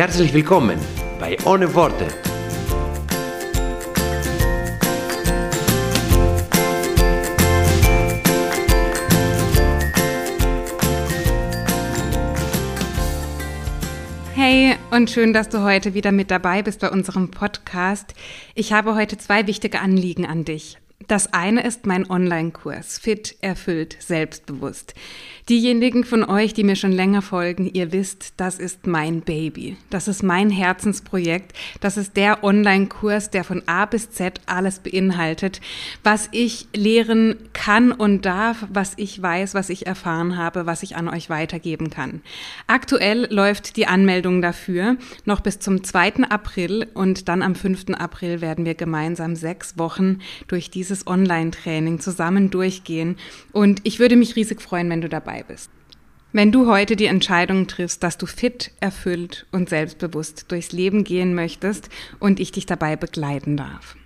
Herzlich willkommen bei Ohne Worte. Hey und schön, dass du heute wieder mit dabei bist bei unserem Podcast. Ich habe heute zwei wichtige Anliegen an dich. Das eine ist mein Online-Kurs Fit, erfüllt, selbstbewusst. Diejenigen von euch, die mir schon länger folgen, ihr wisst, das ist mein Baby. Das ist mein Herzensprojekt. Das ist der Online-Kurs, der von A bis Z alles beinhaltet, was ich lehren kann und darf, was ich weiß, was ich erfahren habe, was ich an euch weitergeben kann. Aktuell läuft die Anmeldung dafür noch bis zum 2. April und dann am 5. April werden wir gemeinsam sechs Wochen durch dieses Online-Training zusammen durchgehen. Und ich würde mich riesig freuen, wenn du dabei bist. Wenn du heute die Entscheidung triffst, dass du fit, erfüllt und selbstbewusst durchs Leben gehen möchtest und ich dich dabei begleiten darf.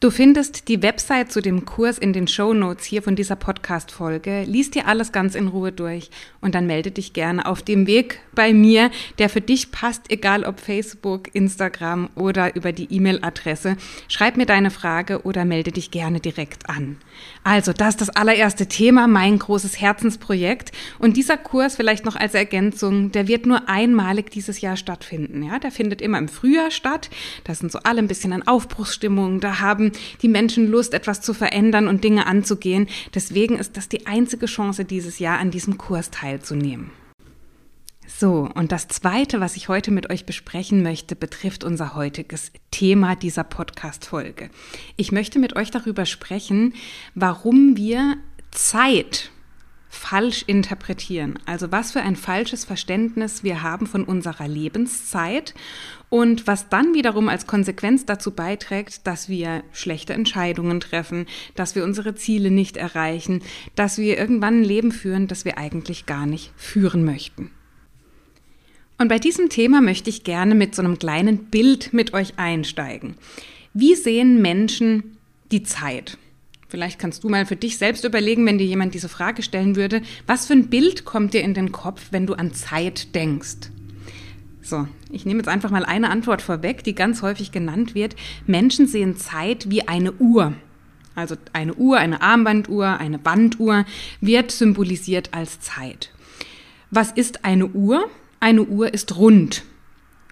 Du findest die Website zu dem Kurs in den Show Notes hier von dieser Podcast-Folge. Lies dir alles ganz in Ruhe durch und dann melde dich gerne auf dem Weg bei mir, der für dich passt, egal ob Facebook, Instagram oder über die E-Mail-Adresse. Schreib mir deine Frage oder melde dich gerne direkt an. Also, das ist das allererste Thema, mein großes Herzensprojekt. Und dieser Kurs vielleicht noch als Ergänzung, der wird nur einmalig dieses Jahr stattfinden. Ja, der findet immer im Frühjahr statt. Da sind so alle ein bisschen in Aufbruchsstimmung. Da haben die Menschen Lust, etwas zu verändern und Dinge anzugehen. Deswegen ist das die einzige Chance dieses Jahr, an diesem Kurs teilzunehmen. So, und das Zweite, was ich heute mit euch besprechen möchte, betrifft unser heutiges Thema dieser Podcast-Folge. Ich möchte mit euch darüber sprechen, warum wir Zeit falsch interpretieren. Also was für ein falsches Verständnis wir haben von unserer Lebenszeit und was dann wiederum als Konsequenz dazu beiträgt, dass wir schlechte Entscheidungen treffen, dass wir unsere Ziele nicht erreichen, dass wir irgendwann ein Leben führen, das wir eigentlich gar nicht führen möchten. Und bei diesem Thema möchte ich gerne mit so einem kleinen Bild mit euch einsteigen. Wie sehen Menschen die Zeit? Vielleicht kannst du mal für dich selbst überlegen, wenn dir jemand diese Frage stellen würde, was für ein Bild kommt dir in den Kopf, wenn du an Zeit denkst? So, ich nehme jetzt einfach mal eine Antwort vorweg, die ganz häufig genannt wird. Menschen sehen Zeit wie eine Uhr. Also eine Uhr, eine Armbanduhr, eine Wanduhr wird symbolisiert als Zeit. Was ist eine Uhr? Eine Uhr ist rund.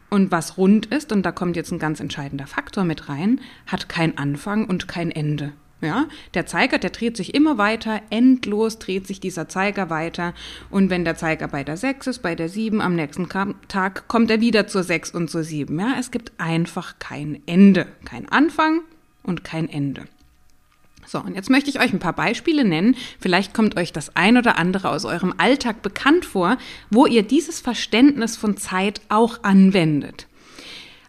Und was rund ist, und da kommt jetzt ein ganz entscheidender Faktor mit rein, hat kein Anfang und kein Ende. Ja, der Zeiger, der dreht sich immer weiter, endlos dreht sich dieser Zeiger weiter. Und wenn der Zeiger bei der 6 ist, bei der 7, am nächsten Tag kommt er wieder zur 6 und zur 7. Ja, es gibt einfach kein Ende, kein Anfang und kein Ende. So, und jetzt möchte ich euch ein paar Beispiele nennen. Vielleicht kommt euch das ein oder andere aus eurem Alltag bekannt vor, wo ihr dieses Verständnis von Zeit auch anwendet.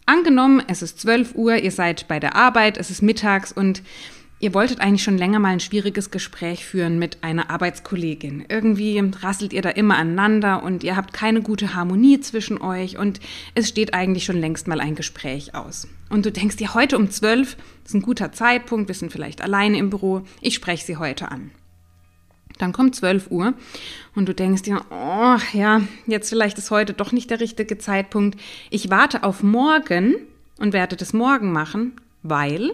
Angenommen, es ist 12 Uhr, ihr seid bei der Arbeit, es ist mittags und Ihr wolltet eigentlich schon länger mal ein schwieriges Gespräch führen mit einer Arbeitskollegin. Irgendwie rasselt ihr da immer aneinander und ihr habt keine gute Harmonie zwischen euch und es steht eigentlich schon längst mal ein Gespräch aus. Und du denkst dir, heute um zwölf ist ein guter Zeitpunkt, wir sind vielleicht alleine im Büro, ich spreche sie heute an. Dann kommt 12 Uhr und du denkst dir, oh ja, jetzt vielleicht ist heute doch nicht der richtige Zeitpunkt. Ich warte auf morgen und werde das morgen machen, weil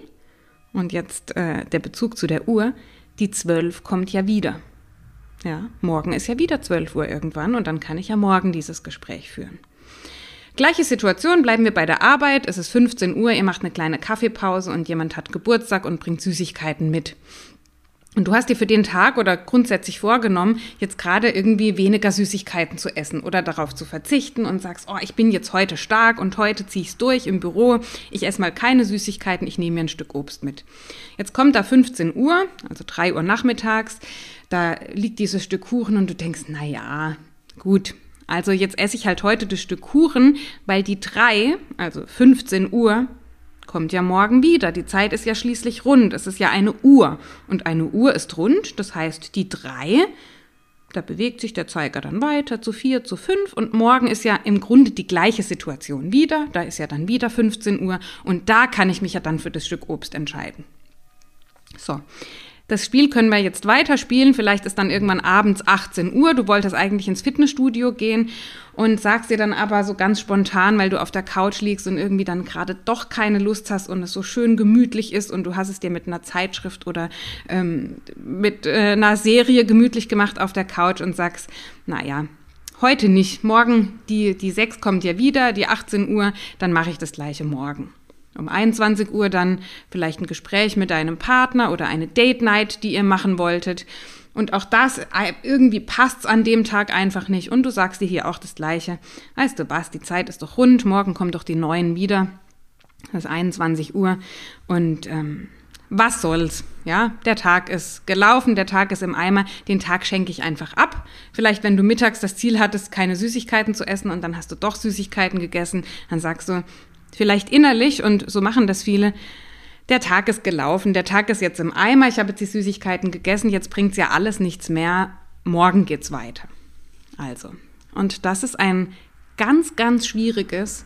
und jetzt äh, der Bezug zu der Uhr, die 12 kommt ja wieder. Ja, morgen ist ja wieder 12 Uhr irgendwann und dann kann ich ja morgen dieses Gespräch führen. Gleiche Situation, bleiben wir bei der Arbeit. Es ist 15 Uhr, ihr macht eine kleine Kaffeepause und jemand hat Geburtstag und bringt Süßigkeiten mit. Und du hast dir für den Tag oder grundsätzlich vorgenommen, jetzt gerade irgendwie weniger Süßigkeiten zu essen oder darauf zu verzichten und sagst, oh, ich bin jetzt heute stark und heute ziehe ich es durch im Büro. Ich esse mal keine Süßigkeiten, ich nehme mir ein Stück Obst mit. Jetzt kommt da 15 Uhr, also 3 Uhr nachmittags, da liegt dieses Stück Kuchen und du denkst, na ja, gut, Also jetzt esse ich halt heute das Stück Kuchen, weil die drei, also 15 Uhr, kommt ja morgen wieder. Die Zeit ist ja schließlich rund. Es ist ja eine Uhr. Und eine Uhr ist rund, das heißt, die drei, da bewegt sich der Zeiger dann weiter zu vier, zu fünf. Und morgen ist ja im Grunde die gleiche Situation wieder. Da ist ja dann wieder 15 Uhr. Und da kann ich mich ja dann für das Stück Obst entscheiden. So. Das Spiel können wir jetzt weiterspielen. Vielleicht ist dann irgendwann abends 18 Uhr. Du wolltest eigentlich ins Fitnessstudio gehen und sagst dir dann aber so ganz spontan, weil du auf der Couch liegst und irgendwie dann gerade doch keine Lust hast und es so schön gemütlich ist und du hast es dir mit einer Zeitschrift oder ähm, mit äh, einer Serie gemütlich gemacht auf der Couch und sagst, naja, heute nicht. Morgen, die, die 6 kommt ja wieder, die 18 Uhr, dann mache ich das gleiche morgen. Um 21 Uhr dann vielleicht ein Gespräch mit deinem Partner oder eine Date Night, die ihr machen wolltet. Und auch das, äh, irgendwie passt's an dem Tag einfach nicht. Und du sagst dir hier auch das Gleiche. Weißt du was, die Zeit ist doch rund, morgen kommen doch die Neuen wieder. Das ist 21 Uhr. Und ähm, was soll's? Ja, der Tag ist gelaufen, der Tag ist im Eimer, den Tag schenke ich einfach ab. Vielleicht, wenn du mittags das Ziel hattest, keine Süßigkeiten zu essen und dann hast du doch Süßigkeiten gegessen, dann sagst du, vielleicht innerlich, und so machen das viele, der Tag ist gelaufen, der Tag ist jetzt im Eimer, ich habe jetzt die Süßigkeiten gegessen, jetzt bringt es ja alles nichts mehr, morgen geht's weiter. Also, und das ist ein ganz, ganz schwieriges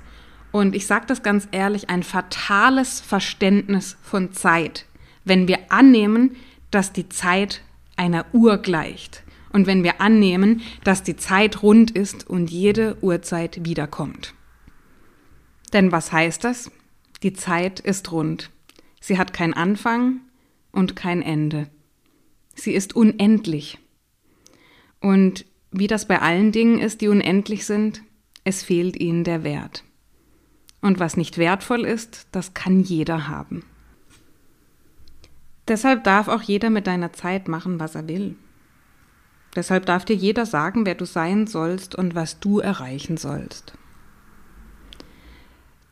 und ich sage das ganz ehrlich, ein fatales Verständnis von Zeit, wenn wir annehmen, dass die Zeit einer Uhr gleicht und wenn wir annehmen, dass die Zeit rund ist und jede Uhrzeit wiederkommt. Denn was heißt das? Die Zeit ist rund. Sie hat kein Anfang und kein Ende. Sie ist unendlich. Und wie das bei allen Dingen ist, die unendlich sind, es fehlt ihnen der Wert. Und was nicht wertvoll ist, das kann jeder haben. Deshalb darf auch jeder mit deiner Zeit machen, was er will. Deshalb darf dir jeder sagen, wer du sein sollst und was du erreichen sollst.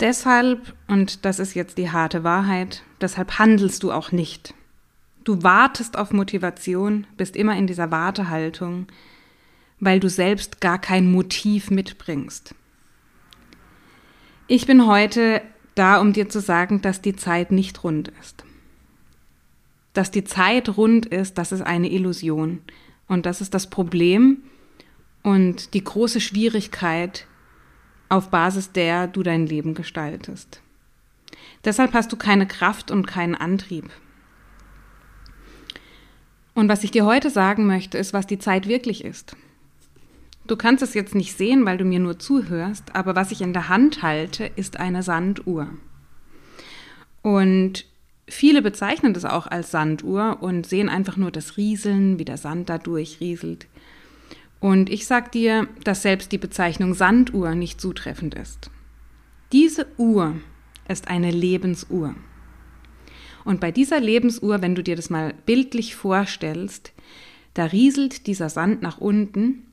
Deshalb, und das ist jetzt die harte Wahrheit, deshalb handelst du auch nicht. Du wartest auf Motivation, bist immer in dieser Wartehaltung, weil du selbst gar kein Motiv mitbringst. Ich bin heute da, um dir zu sagen, dass die Zeit nicht rund ist. Dass die Zeit rund ist, das ist eine Illusion. Und das ist das Problem und die große Schwierigkeit, auf Basis der du dein Leben gestaltest. Deshalb hast du keine Kraft und keinen Antrieb. Und was ich dir heute sagen möchte, ist, was die Zeit wirklich ist. Du kannst es jetzt nicht sehen, weil du mir nur zuhörst, aber was ich in der Hand halte, ist eine Sanduhr. Und viele bezeichnen das auch als Sanduhr und sehen einfach nur das Rieseln, wie der Sand da durchrieselt. Und ich sag dir, dass selbst die Bezeichnung Sanduhr nicht zutreffend ist. Diese Uhr ist eine Lebensuhr. Und bei dieser Lebensuhr, wenn du dir das mal bildlich vorstellst, da rieselt dieser Sand nach unten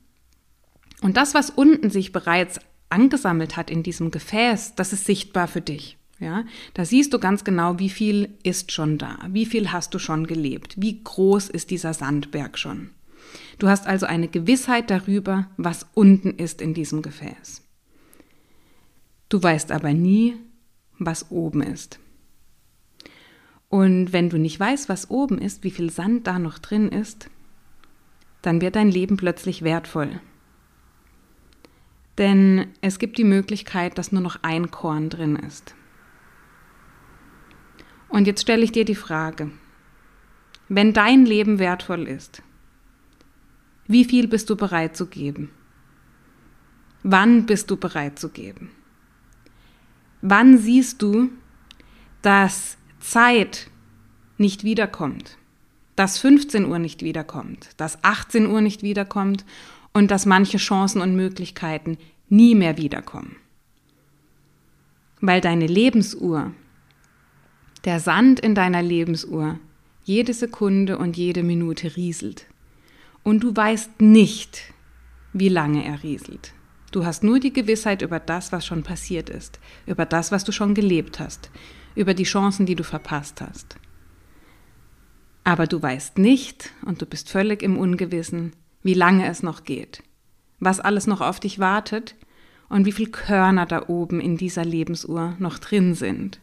und das, was unten sich bereits angesammelt hat in diesem Gefäß, das ist sichtbar für dich. Ja, da siehst du ganz genau, wie viel ist schon da, wie viel hast du schon gelebt, wie groß ist dieser Sandberg schon. Du hast also eine Gewissheit darüber, was unten ist in diesem Gefäß. Du weißt aber nie, was oben ist. Und wenn du nicht weißt, was oben ist, wie viel Sand da noch drin ist, dann wird dein Leben plötzlich wertvoll. Denn es gibt die Möglichkeit, dass nur noch ein Korn drin ist. Und jetzt stelle ich dir die Frage, wenn dein Leben wertvoll ist, wie viel bist du bereit zu geben? Wann bist du bereit zu geben? Wann siehst du, dass Zeit nicht wiederkommt, dass 15 Uhr nicht wiederkommt, dass 18 Uhr nicht wiederkommt und dass manche Chancen und Möglichkeiten nie mehr wiederkommen? Weil deine Lebensuhr, der Sand in deiner Lebensuhr, jede Sekunde und jede Minute rieselt und du weißt nicht, wie lange er rieselt. Du hast nur die Gewissheit über das, was schon passiert ist, über das, was du schon gelebt hast, über die Chancen, die du verpasst hast. Aber du weißt nicht und du bist völlig im Ungewissen, wie lange es noch geht. was alles noch auf dich wartet und wie viel Körner da oben in dieser Lebensuhr noch drin sind.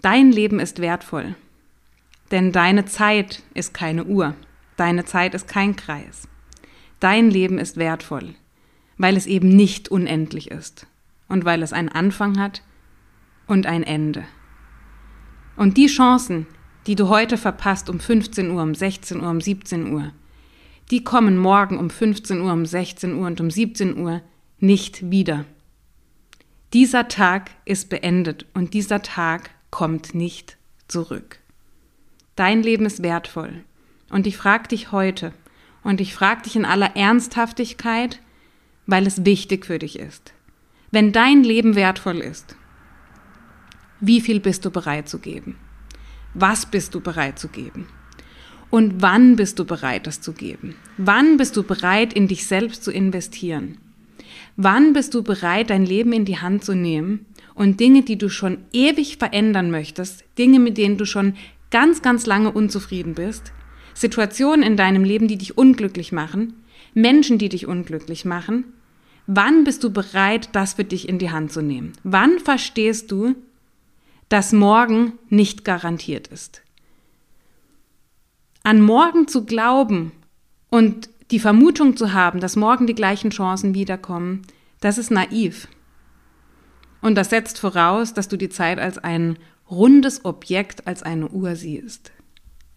Dein Leben ist wertvoll, denn deine Zeit ist keine Uhr, deine Zeit ist kein Kreis. Dein Leben ist wertvoll, weil es eben nicht unendlich ist und weil es einen Anfang hat und ein Ende. Und die Chancen, die du heute verpasst um 15 Uhr, um 16 Uhr, um 17 Uhr, die kommen morgen um 15 Uhr, um 16 Uhr und um 17 Uhr nicht wieder. Dieser Tag ist beendet und dieser Tag kommt nicht zurück. Dein Leben ist wertvoll und ich frage dich heute und ich frage dich in aller Ernsthaftigkeit, weil es wichtig für dich ist. Wenn dein Leben wertvoll ist, wie viel bist du bereit zu geben? Was bist du bereit zu geben? Und wann bist du bereit, das zu geben? Wann bist du bereit, in dich selbst zu investieren? Wann bist du bereit, dein Leben in die Hand zu nehmen und Dinge, die du schon ewig verändern möchtest, Dinge, mit denen du schon ganz, ganz lange unzufrieden bist, Situationen in deinem Leben, die dich unglücklich machen, Menschen, die dich unglücklich machen, wann bist du bereit, das für dich in die Hand zu nehmen? Wann verstehst du, dass morgen nicht garantiert ist? An morgen zu glauben und die Vermutung zu haben, dass morgen die gleichen Chancen wiederkommen, das ist naiv. Und das setzt voraus, dass du die Zeit als ein rundes Objekt, als eine Uhr siehst.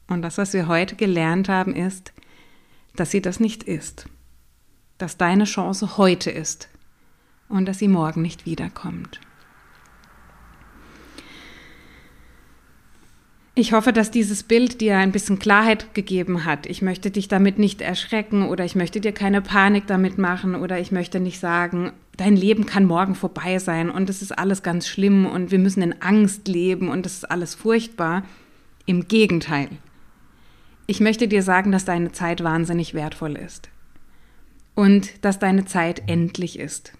Und das, was wir heute gelernt haben, ist, dass sie das nicht ist. Dass deine Chance heute ist und dass sie morgen nicht wiederkommt. Ich hoffe, dass dieses Bild dir ein bisschen Klarheit gegeben hat. Ich möchte dich damit nicht erschrecken oder ich möchte dir keine Panik damit machen oder ich möchte nicht sagen, dein Leben kann morgen vorbei sein und es ist alles ganz schlimm und wir müssen in Angst leben und es ist alles furchtbar. Im Gegenteil. Ich möchte dir sagen, dass deine Zeit wahnsinnig wertvoll ist und dass deine Zeit endlich ist.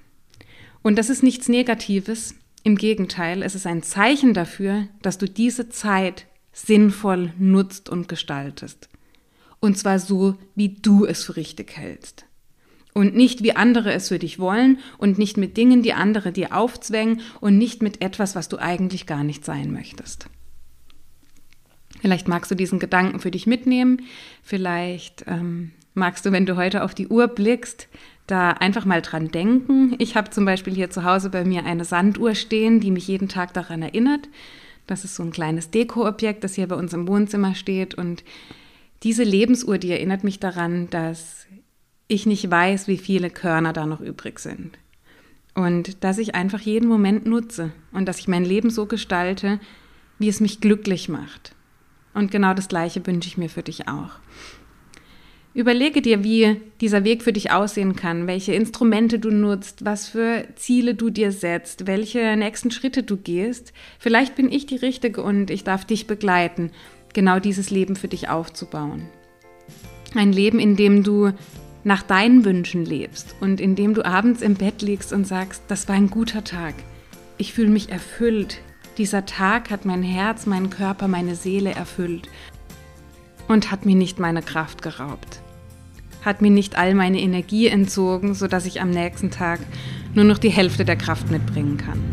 Und das ist nichts Negatives. Im Gegenteil, es ist ein Zeichen dafür, dass du diese Zeit sinnvoll nutzt und gestaltest. Und zwar so, wie du es für richtig hältst. Und nicht wie andere es für dich wollen und nicht mit Dingen, die andere dir aufzwängen und nicht mit etwas, was du eigentlich gar nicht sein möchtest. Vielleicht magst du diesen Gedanken für dich mitnehmen. Vielleicht ähm, magst du, wenn du heute auf die Uhr blickst, da einfach mal dran denken. Ich habe zum Beispiel hier zu Hause bei mir eine Sanduhr stehen, die mich jeden Tag daran erinnert, das ist so ein kleines Dekoobjekt, das hier bei uns im Wohnzimmer steht. Und diese Lebensuhr, die erinnert mich daran, dass ich nicht weiß, wie viele Körner da noch übrig sind. Und dass ich einfach jeden Moment nutze und dass ich mein Leben so gestalte, wie es mich glücklich macht. Und genau das Gleiche wünsche ich mir für dich auch. Überlege dir, wie dieser Weg für dich aussehen kann, welche Instrumente du nutzt, was für Ziele du dir setzt, welche nächsten Schritte du gehst. Vielleicht bin ich die Richtige und ich darf dich begleiten, genau dieses Leben für dich aufzubauen. Ein Leben, in dem du nach deinen Wünschen lebst und in dem du abends im Bett liegst und sagst, das war ein guter Tag. Ich fühle mich erfüllt. Dieser Tag hat mein Herz, meinen Körper, meine Seele erfüllt und hat mir nicht meine Kraft geraubt hat mir nicht all meine Energie entzogen, sodass ich am nächsten Tag nur noch die Hälfte der Kraft mitbringen kann.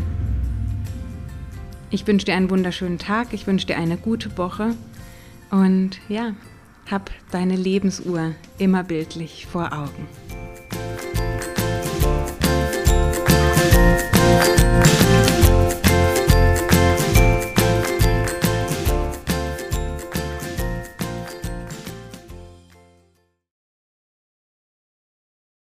Ich wünsche dir einen wunderschönen Tag, ich wünsche dir eine gute Woche und ja, hab deine Lebensuhr immer bildlich vor Augen.